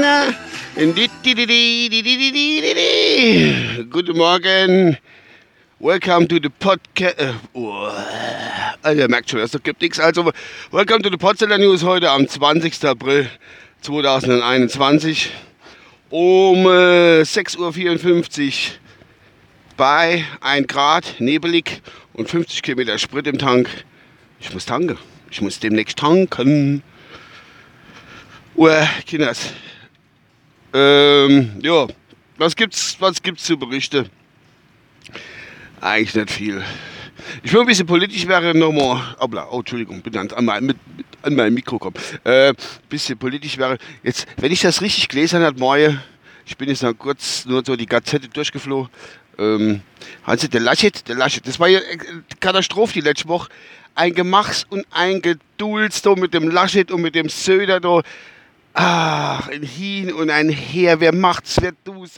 Na. Guten Morgen. Welcome to the podcast. Äh, oh, also, ihr merkt schon, das gibt nichts. Also, welcome to the Potzeller News heute am 20. April 2021 um äh, 6.54 Uhr bei 1 Grad, nebelig und 50 Kilometer Sprit im Tank. Ich muss tanken. Ich muss demnächst tanken. Uhr, Kinders. Ähm, ja, was gibt's, was gibt's zu berichten? Eigentlich nicht viel. Ich will ein bisschen politisch wäre nochmal. Oh, Entschuldigung, bin an, mein, mit, an mein Mikro kommen. Äh, bisschen politisch wäre. Jetzt, wenn ich das richtig gelesen habe, morgen, ich bin jetzt noch kurz nur so die Gazette durchgeflogen. Ähm, also der Laschet, der Laschet, das war ja Katastrophe die letzte Woche. Ein Gemachs und ein Gedulds mit dem Laschet und mit dem Söder da. Ach, ein Hin und ein Her, wer macht's, wer du's?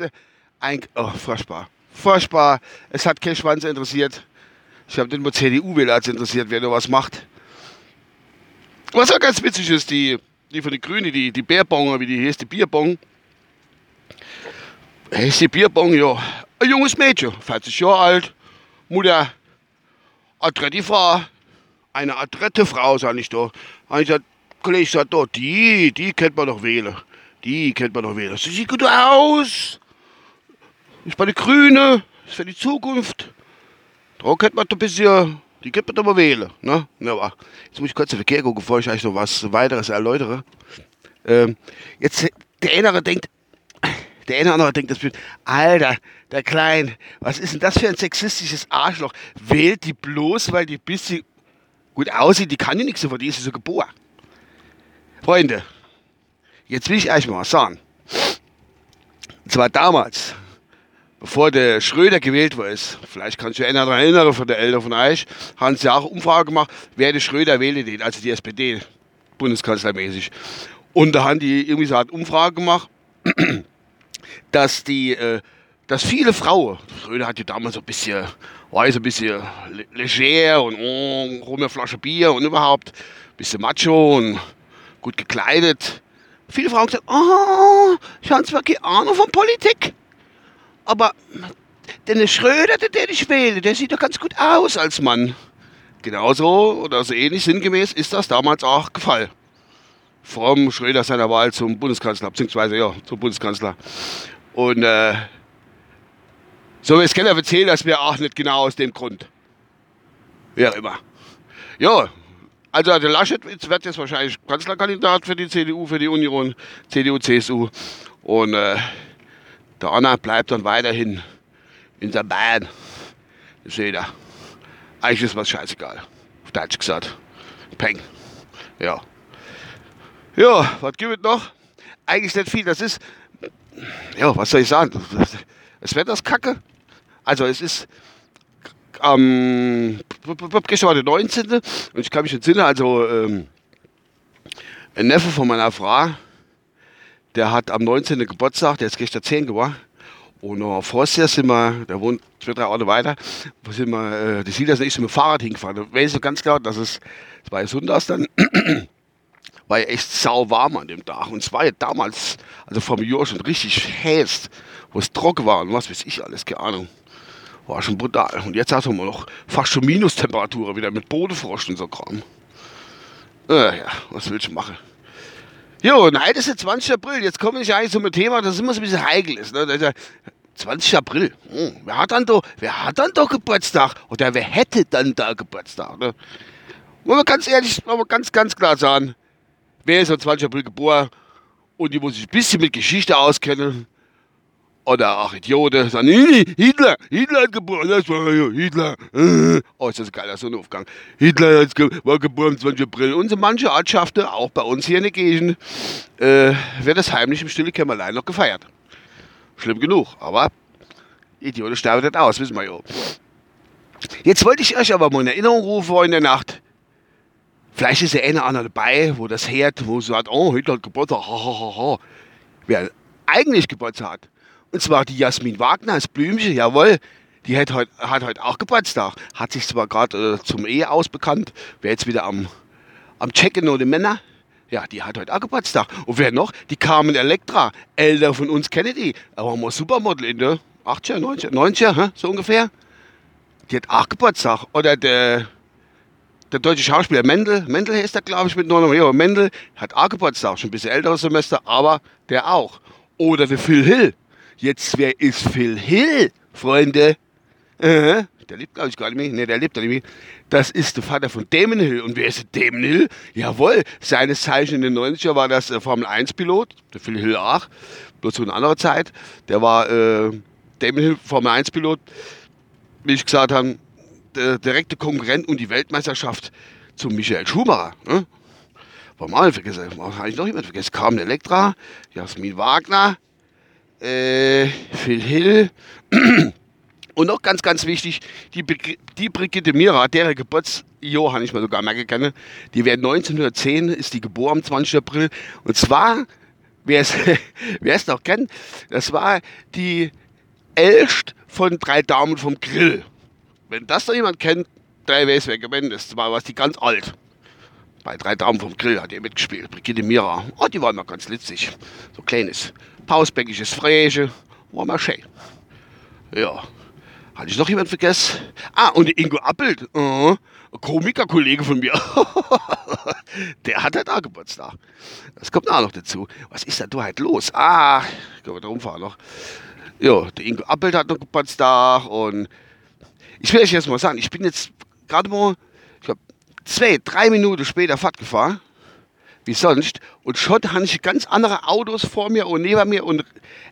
Ein, oh, furchtbar. Furchtbar. Es hat kein Schwanz interessiert. Ich habe den CDU-Wähler als interessiert, wer da was macht. Was auch ganz witzig ist, die, die von den Grünen, die, die Bärbonger, wie die heißt, die Bierbong. Die Bierbong, ja. Ein junges Mädchen, 40 Jahre alt, Mutter, adrette Frau, eine adrette Frau, sag ich da. Und ich sag, Kollege, ich sag, da, die, die kennt man doch wählen. Die kennt man doch wählen. Sie sieht gut aus. Ist bei den Grünen, ist für die Zukunft. Da kennt man doch ein bisschen, die kennt man doch mal wählen. Ne? Ja, aber jetzt muss ich kurz den Verkehr gucken, bevor ich euch noch was weiteres erläutere. Ähm, jetzt, der eine denkt, der eine oder andere denkt, das wird, Alter, der Klein, was ist denn das für ein sexistisches Arschloch? Wählt die bloß, weil die bisschen gut aussieht, die kann ja nichts, so, die ist so geboren. Freunde, jetzt will ich euch mal sagen. Und zwar damals, bevor der Schröder gewählt war, vielleicht kannst du daran erinnern, von der Eltern von euch, haben sie auch Umfrage gemacht, wer der Schröder wähle den, also die SPD, bundeskanzlermäßig. Und da haben die irgendwie so eine Umfrage gemacht, dass die, äh, dass viele Frauen, Schröder hat ja damals so ein bisschen, war so ein bisschen leger und oh, rum eine Flasche Bier und überhaupt ein bisschen macho und gut gekleidet. Viele Frauen gesagt, oh, ich habe zwar keine Ahnung von Politik, aber der Schröder, der, den ich wähle, der sieht doch ganz gut aus als Mann. Genauso oder so ähnlich sinngemäß ist das damals auch gefallen. Vom Schröder seiner Wahl zum Bundeskanzler, beziehungsweise ja, zum Bundeskanzler. Und äh, so wie es keiner erzählen, das wäre auch nicht genau aus dem Grund. Wer immer. Ja, also der Laschet wird jetzt wahrscheinlich Kanzlerkandidat für die CDU, für die Union, CDU, CSU. Und äh, der Anna bleibt dann weiterhin in der Bahn. Das seht ihr. Eigentlich ist was scheißegal. Auf Deutsch gesagt. Peng. Ja. Ja, was gibt es noch? Eigentlich nicht viel. Das ist. Ja, was soll ich sagen? Das Wetter ist kacke. Also, es ist. Ähm, gestern war der 19. Und ich kann mich entsinnen, also. Ähm, ein Neffe von meiner Frau, der hat am 19. Geburtstag, der ist gestern 10 geworden. Und noch vorher sind wir, der wohnt zwei, drei Orte weiter, wo sind wir, äh, die sieht das nicht so mit dem Fahrrad hingefahren. Da weiß ich ganz klar, dass es, ja Sonntags dann, war ja echt sau warm an dem Tag. Und es war ja damals, also einem Jahr schon richtig heiß, wo es trocken war und was weiß ich alles, keine Ahnung. War schon brutal. Und jetzt haben wir noch fast schon Minustemperaturen wieder mit Bodefrost und so Kram. Äh, ja, was willst du machen? Jo, und heute ist der 20. April. Jetzt komme ich eigentlich zu einem Thema, das immer so ein bisschen heikel ist. Ne? 20. April. Hm, wer, hat dann doch, wer hat dann doch Geburtstag? Oder wer hätte dann da Geburtstag? Ne? Wollen wir ganz ehrlich, wollen wir ganz, ganz klar sagen, wer ist am 20. April geboren und die muss sich ein bisschen mit Geschichte auskennen, oder auch Idioten sagen, Hitler, Hitler hat geboren, das war Hitler. Oh, ist das ein geiler Sonnenaufgang. Hitler war geboren am 20. April. Und so manche Ortschaften, auch bei uns hier in der Gegend, äh, wird das heimlich im stille Kämmerlein noch gefeiert. Schlimm genug, aber Idioten sterben nicht aus, wissen wir ja. Jetzt wollte ich euch aber mal in Erinnerung rufen in der Nacht. Vielleicht ist ja einer einer dabei, wo das hört, wo sagt, oh, Hitler hat Geburtstag, ha, ha, ha, ha. Wer eigentlich Geburtstag hat, und zwar die Jasmin Wagner als Blümchen, jawohl. die hat heute hat heut auch Geburtstag. Hat sich zwar gerade äh, zum Ehe ausbekannt, wäre jetzt wieder am, am Checken oder Männer. Ja, die hat heute auch Geburtstag. Und wer noch? Die Carmen Electra. Älter von uns kennen die. Aber mal Supermodel in der 80er, 90er, 90er, hä? so ungefähr. Die hat auch Geburtstag. Oder der, der deutsche Schauspieler Mendel, Mendel heißt der, glaube ich, mit 9 Ja, Mendel hat auch Geburtstag. Schon ein bisschen älteres Semester, aber der auch. Oder der Phil Hill. Jetzt, wer ist Phil Hill, Freunde? Äh, der lebt, glaube ich, gar nicht mehr. Ne, der lebt gar nicht mehr. Das ist der Vater von Damon Hill. Und wer ist Damon Hill? Jawohl, seines Zeichen in den 90er war das äh, Formel-1-Pilot. Der Phil Hill auch. Bloß zu einer anderen Zeit. Der war äh, Damon Hill, Formel-1-Pilot. Wie ich gesagt habe, der direkte Konkurrent und die Weltmeisterschaft zu Michael Schumacher. Ne? Vergessen? Habe ich noch jemand vergessen? Carmen Electra, Jasmin Wagner, äh, Phil Hill. Und noch ganz, ganz wichtig, die, die Brigitte Mira, deren Geburtsjahr habe ich mal sogar merken können, die wäre 1910, ist die geboren am 20. April. Und zwar, wer es noch kennt, das war die Elst von drei Daumen vom Grill. Wenn das noch jemand kennt, gewinnt ist. Das war was die ganz alt. Bei drei Daumen vom Grill hat er mitgespielt. Brigitte Mira. Oh, die war mal ganz litzig. So kleines, pausbäckiges Fräsche. War mal schön. Ja. Hatte ich noch jemand vergessen? Ah, und Ingo Appelt. Uh, Komiker-Kollege von mir. der hat halt auch Geburtstag. Das kommt auch noch dazu. Was ist da du halt los? Ah, können wir da rumfahren noch. Ja, der Ingo Appelt hat noch Geburtstag und ich will euch jetzt mal sagen, ich bin jetzt gerade mal, ich glaube, zwei, drei Minuten später Fahrt gefahren, wie sonst, und schon habe ich ganz andere Autos vor mir und neben mir und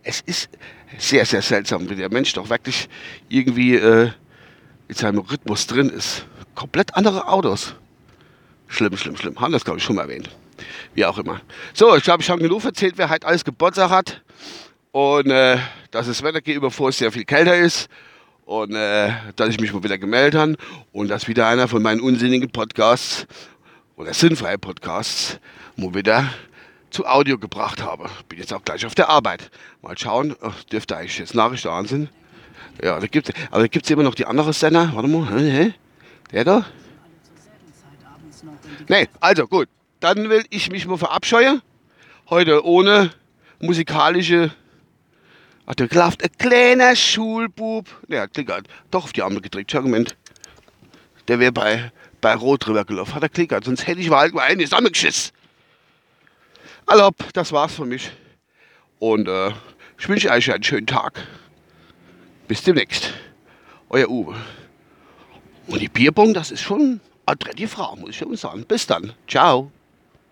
es ist sehr, sehr seltsam, wie der Mensch doch wirklich irgendwie äh, in seinem Rhythmus drin ist. Komplett andere Autos. Schlimm, schlimm, schlimm. Haben das, glaube ich, schon mal erwähnt. Wie auch immer. So, ich glaube, ich habe genug erzählt, wer halt alles Geburtstag hat. Und äh, dass das Wetter gegenüber vor sehr viel kälter ist und äh, dass ich mich mal wieder gemeldet habe und dass wieder einer von meinen unsinnigen Podcasts oder sinnfreien Podcasts mal wieder zu Audio gebracht habe. Bin jetzt auch gleich auf der Arbeit. Mal schauen, oh, dürfte eigentlich jetzt Nachricht da sind. Ja, da gibt's, aber da gibt es immer noch die andere Sender. Warte mal, hä? der da? Nee, also gut. Dann will ich mich mal verabscheuen. Heute ohne musikalische Ach, der klafft ein kleiner Schulbub. Der hat klickert. Doch auf die Arme gedrückt. Schau, Moment. Der wäre bei, bei Rot drüber gelaufen. Hat er klickert. Sonst hätte ich mal eine zusammengeschissen. Also, das war's von mich. Und äh, ich wünsche euch einen schönen Tag. Bis demnächst. Euer Uwe. Und die Bierbong, das ist schon eine die Frau, muss ich schon sagen. Bis dann. Ciao.